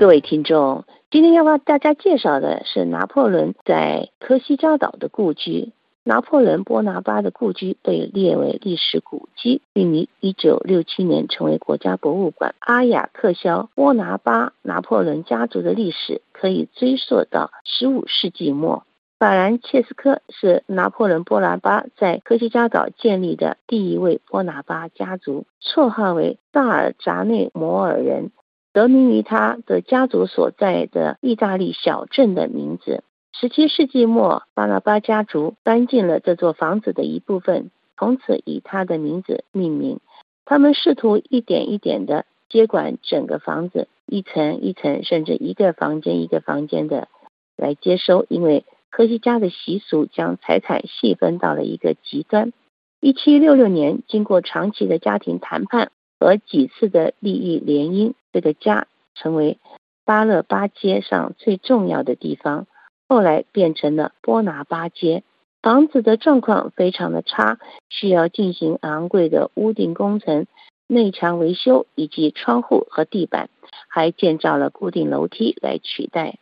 各位听众，今天要为大家介绍的是拿破仑在科西嘉岛的故居。拿破仑·波拿巴的故居被列为历史古迹，并于1967年成为国家博物馆。阿雅克肖·波拿巴拿破仑家族的历史可以追溯到15世纪末。法兰切斯科是拿破仑·波拿巴在科西嘉岛建立的第一位波拿巴家族，绰号为萨尔扎内摩尔人。得名于他的家族所在的意大利小镇的名字。十七世纪末，巴拉巴家族搬进了这座房子的一部分，从此以他的名字命名。他们试图一点一点的接管整个房子，一层一层，甚至一个房间一个房间的来接收。因为科西嘉的习俗将财产细分到了一个极端。一七六六年，经过长期的家庭谈判。和几次的利益联姻，这个家成为巴勒巴街上最重要的地方。后来变成了波拿巴街。房子的状况非常的差，需要进行昂贵的屋顶工程、内墙维修以及窗户和地板，还建造了固定楼梯来取代。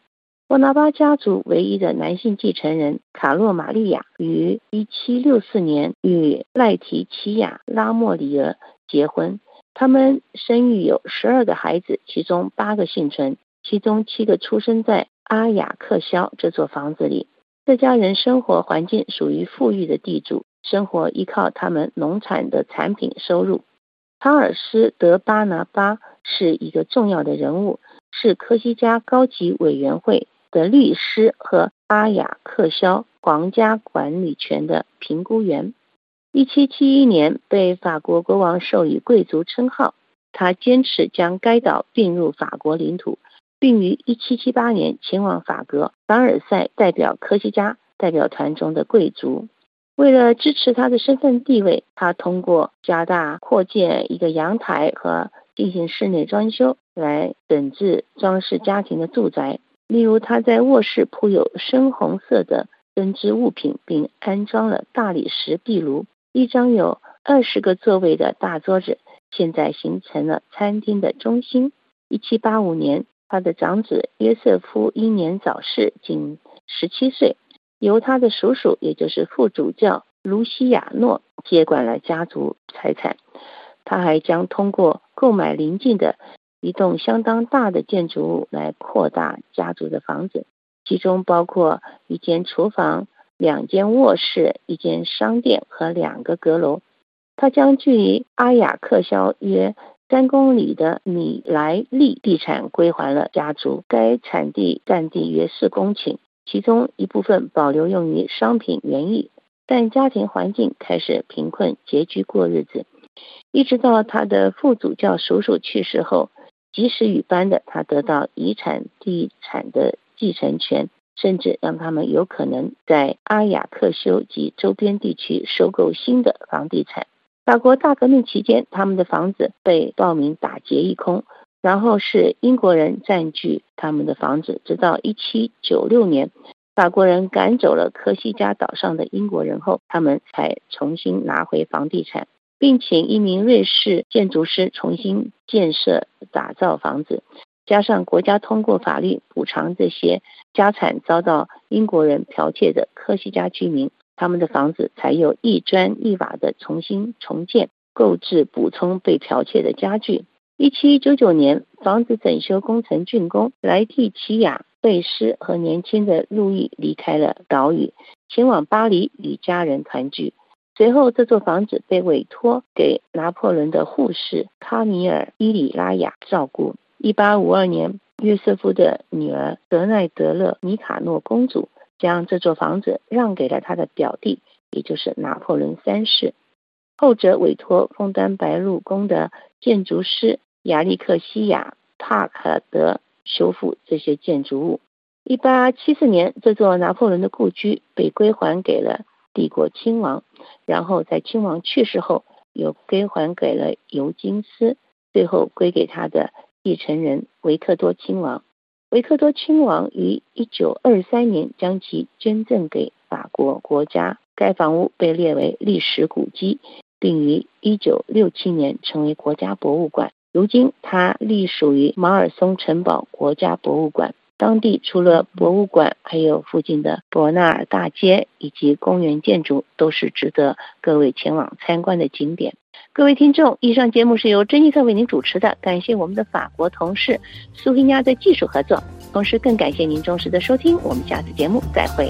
波拿巴家族唯一的男性继承人卡洛玛利亚于1764年与赖提奇亚拉莫里尔结婚。他们生育有十二个孩子，其中八个幸存，其中七个出生在阿雅克肖这座房子里。这家人生活环境属于富裕的地主，生活依靠他们农产的产品收入。查尔斯·德巴拿巴是一个重要的人物，是科西嘉高级委员会的律师和阿雅克肖皇家管理权的评估员。一七七一年被法国国王授予贵族称号，他坚持将该岛并入法国领土，并于一七七八年前往法国凡尔赛代表科西嘉代表团中的贵族。为了支持他的身份地位，他通过加大扩建一个阳台和进行室内装修来整治装饰家庭的住宅。例如，他在卧室铺有深红色的针织物品，并安装了大理石壁炉。一张有二十个座位的大桌子，现在形成了餐厅的中心。一七八五年，他的长子约瑟夫英年早逝，仅十七岁，由他的叔叔，也就是副主教卢西亚诺接管了家族财产。他还将通过购买邻近的一栋相当大的建筑物来扩大家族的房子，其中包括一间厨房。两间卧室、一间商店和两个阁楼。他将距离阿雅克肖约三公里的米莱利地产归还了家族。该产地占地约四公顷，其中一部分保留用于商品园艺。但家庭环境开始贫困，拮据过日子。一直到他的副主教叔叔去世后，及时雨般的他得到遗产地产的继承权。甚至让他们有可能在阿雅克修及周边地区收购新的房地产。法国大革命期间，他们的房子被暴民打劫一空，然后是英国人占据他们的房子，直到1796年，法国人赶走了科西嘉岛上的英国人后，他们才重新拿回房地产，并请一名瑞士建筑师重新建设打造房子。加上国家通过法律补偿这些家产遭到英国人剽窃的科西嘉居民，他们的房子才有一砖一瓦的重新重建、购置、补充被剽窃的家具。一七九九年，房子整修工程竣工，莱蒂奇亚、贝斯和年轻的路易离开了岛屿，前往巴黎与家人团聚。随后，这座房子被委托给拿破仑的护士卡米尔·伊里拉雅照顾。一八五二年，约瑟夫的女儿德奈德勒尼卡诺公主将这座房子让给了他的表弟，也就是拿破仑三世。后者委托枫丹白露宫的建筑师亚历克西亚帕克德修复这些建筑物。一八七四年，这座拿破仑的故居被归还给了帝国亲王，然后在亲王去世后，又归还给了尤金斯，最后归给他的。继承人维克多亲王，维克多亲王于一九二三年将其捐赠给法国国家。该房屋被列为历史古迹，并于一九六七年成为国家博物馆。如今，它隶属于马尔松城堡国家博物馆。当地除了博物馆，还有附近的伯纳尔大街以及公园建筑，都是值得各位前往参观的景点。各位听众，以上节目是由珍妮特为您主持的，感谢我们的法国同事苏菲亚的技术合作，同时更感谢您忠实的收听。我们下次节目再会。